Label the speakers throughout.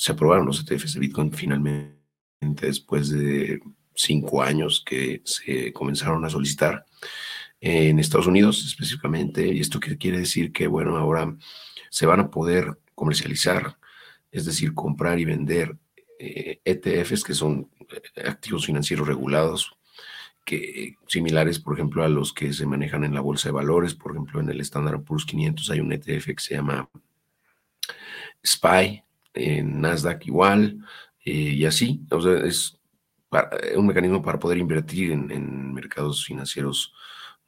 Speaker 1: se aprobaron los ETFs de Bitcoin finalmente después de cinco años que se comenzaron a solicitar en Estados Unidos específicamente. Y esto quiere decir que, bueno, ahora se van a poder comercializar, es decir, comprar y vender ETFs, eh, e que son eh, activos financieros regulados, que similares, por ejemplo, a los que se manejan en la bolsa de valores. Por ejemplo, en el Standard Poor's 500 hay un ETF que se llama SPY, en Nasdaq igual, eh, y así. O sea, es un mecanismo para poder invertir en, mercados financieros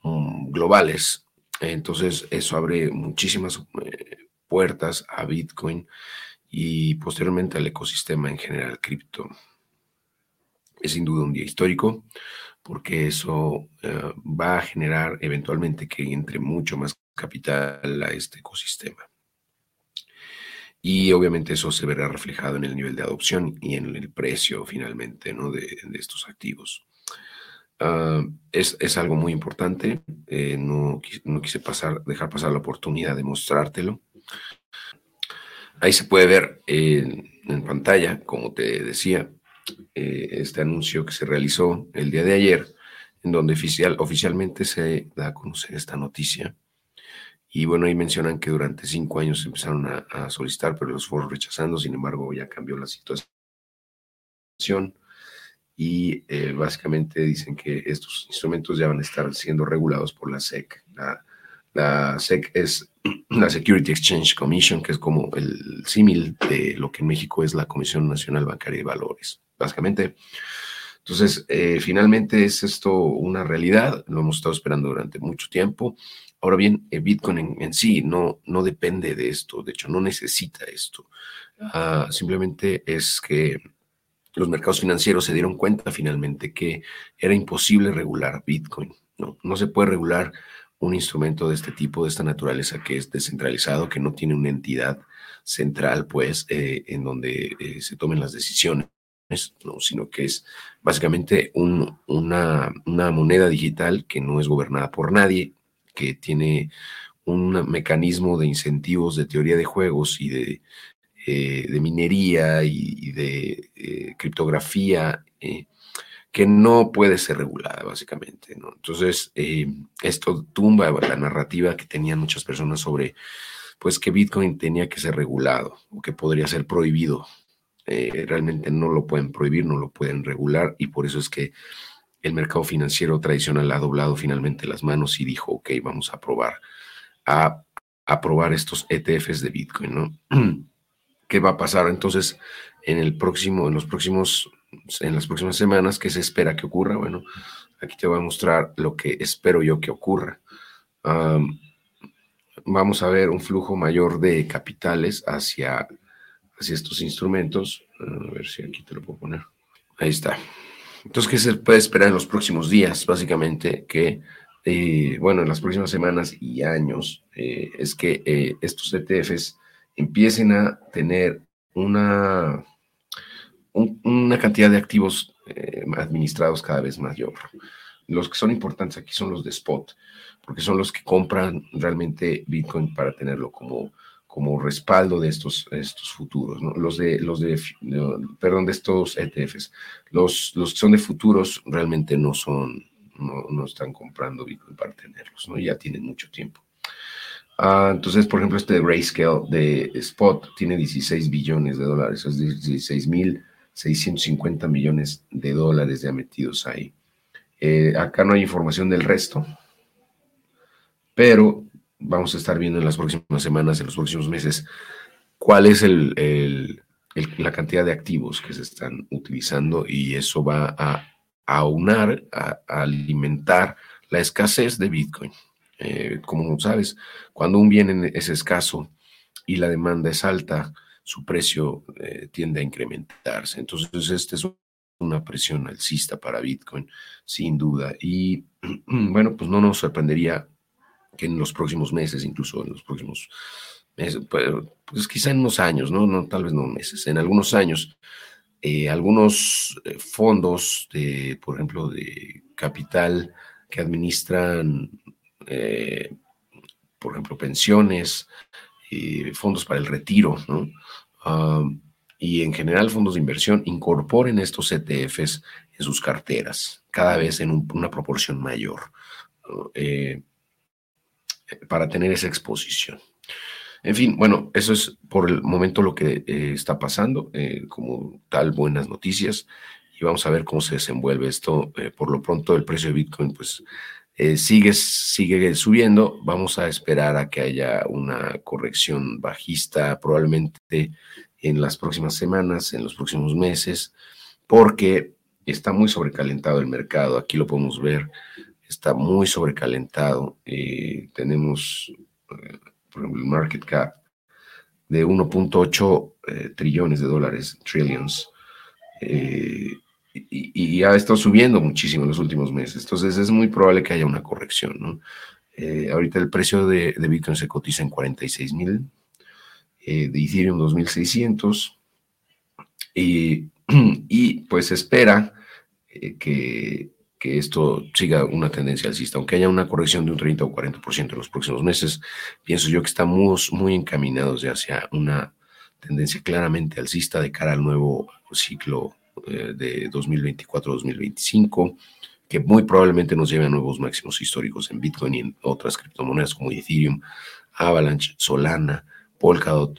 Speaker 1: mm, globales. Entonces, eso abre muchísimas puertas a Bitcoin y posteriormente al ecosistema en general cripto. Es sin duda un día histórico porque eso eh, va a generar eventualmente que entre mucho más capital a este ecosistema. Y obviamente eso se verá reflejado en el nivel de adopción y en el precio finalmente de, estos activos. Ah, es, es, algo muy importante. Eh, no, no, quise pasar, dejar pasar la oportunidad de mostrártelo. Ahí se puede ver en pantalla, como te decía, eh, este anuncio que se realizó el día de ayer, en donde oficial, oficialmente se da a conocer esta noticia. Y bueno, ahí mencionan que durante cinco años empezaron a, solicitar, pero los fueron rechazando, sin embargo ya cambió la situación. Y eh, básicamente dicen que estos instrumentos ya van a estar siendo regulados por la SEC. La, la SEC es la Security Exchange Commission, que es como el símil de lo que en México es la Comisión Nacional Bancaria de Valores, básicamente. Entonces, eh, finalmente es esto una realidad, lo hemos estado esperando durante mucho tiempo. Ahora bien, eh, Bitcoin en, sí no, no depende de esto, de hecho no necesita esto. Ah, simplemente es que los mercados financieros se dieron cuenta finalmente que era imposible regular Bitcoin. No, se puede regular un instrumento de este tipo, de esta naturaleza, que es descentralizado, que no tiene una entidad central, pues, eh, en donde eh, se tomen las decisiones, ¿no? sino que es básicamente una moneda digital que no es gobernada por nadie, que tiene un mecanismo de incentivos de teoría de juegos y de, eh, minería y, de criptografía que no puede ser regulada, básicamente. Entonces, eh, esto tumba la narrativa que tenían muchas personas sobre pues que Bitcoin tenía que ser regulado o que podría ser prohibido. Eh, realmente no lo pueden prohibir, no lo pueden regular y por eso es que el mercado financiero tradicional ha doblado finalmente las manos y dijo, ok, vamos a probar, a aprobar estos ETFs de Bitcoin, ¿no? ¿Qué va a pasar entonces en el próximo, en los próximos en las próximas semanas, ¿qué se espera que ocurra? Bueno, aquí te voy a mostrar lo que espero yo que ocurra. vamos a ver un flujo mayor de capitales hacia, hacia estos instrumentos. A ver si aquí te lo puedo poner. Ahí está. Entonces, ¿qué se puede esperar en los próximos días? Básicamente que, eh, bueno, en las próximas semanas y años, eh, es que eh, estos ETFs empiecen a tener una una cantidad de activos administrados cada vez mayor. Los que son importantes aquí son los de spot, porque son los que compran realmente Bitcoin para tenerlo como, como respaldo de estos, estos futuros, los de, los de, perdón, de estos ETFs. Los, los que son de futuros realmente no son, no, no están comprando Bitcoin para tenerlos, ¿no? Ya tienen mucho tiempo. Ah, entonces, por ejemplo, este Grayscale de Spot tiene 16 billones de dólares, es 16 mil 650 millones de dólares ya metidos ahí. Eh, acá no hay información del resto, pero vamos a estar viendo en las próximas semanas, en los próximos meses, cuál es el, la cantidad de activos que se están utilizando y eso va a aunar, a, alimentar la escasez de Bitcoin. Eh, como sabes, cuando un bien es escaso y la demanda es alta, su precio eh, tiende a incrementarse. Entonces, esta es una presión alcista para Bitcoin, sin duda. Y bueno, pues no nos sorprendería que en los próximos meses, incluso en los próximos meses, pues, pues quizá en unos años, ¿no? no tal vez no meses, en algunos años, eh, algunos eh, fondos de, por ejemplo, de capital que administran, por ejemplo, pensiones, fondos para el retiro, ¿no? y en general fondos de inversión incorporen estos ETFs en sus carteras, cada vez en una proporción mayor, eh, para tener esa exposición. En fin, bueno, eso es por el momento lo que eh, está pasando, eh, como tal, buenas noticias, y vamos a ver cómo se desenvuelve esto. por lo pronto, el precio de Bitcoin, pues, sigue, sigue subiendo. Vamos a esperar a que haya una corrección bajista, probablemente en las próximas semanas, en los próximos meses, porque está muy sobrecalentado el mercado. Aquí lo podemos ver, está muy sobrecalentado. Eh, tenemos, eh, por ejemplo, el market cap de 1.8 eh, trillones de dólares, trillions, y, y, ha estado subiendo muchísimo en los últimos meses. Entonces es muy probable que haya una corrección. ¿no? ahorita el precio de, de Bitcoin se cotiza en 46 mil de Ethereum 2600 y, y pues espera eh, que, que, esto siga una tendencia alcista, aunque haya una corrección de un 30 o 40% en los próximos meses, pienso yo que estamos muy encaminados ya hacia una tendencia claramente alcista de cara al nuevo ciclo eh, de 2024-2025 que muy probablemente nos lleve a nuevos máximos históricos en Bitcoin y en otras criptomonedas como Ethereum, Avalanche, Solana, Polkadot,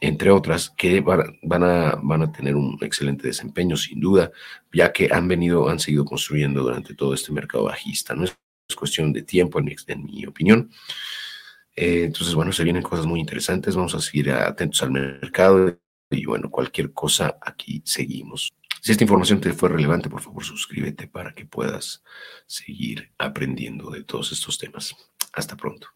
Speaker 1: entre otras, que van, a, van a tener un excelente desempeño, sin duda, ya que han venido, han seguido construyendo durante todo este mercado bajista. No es, cuestión de tiempo, en mi, en mi opinión. Eh, entonces, bueno, se vienen cosas muy interesantes. Vamos a seguir atentos al mercado y, bueno, cualquier cosa, aquí seguimos. Si esta información te fue relevante, por favor, suscríbete para que puedas seguir aprendiendo de todos estos temas. Hasta pronto.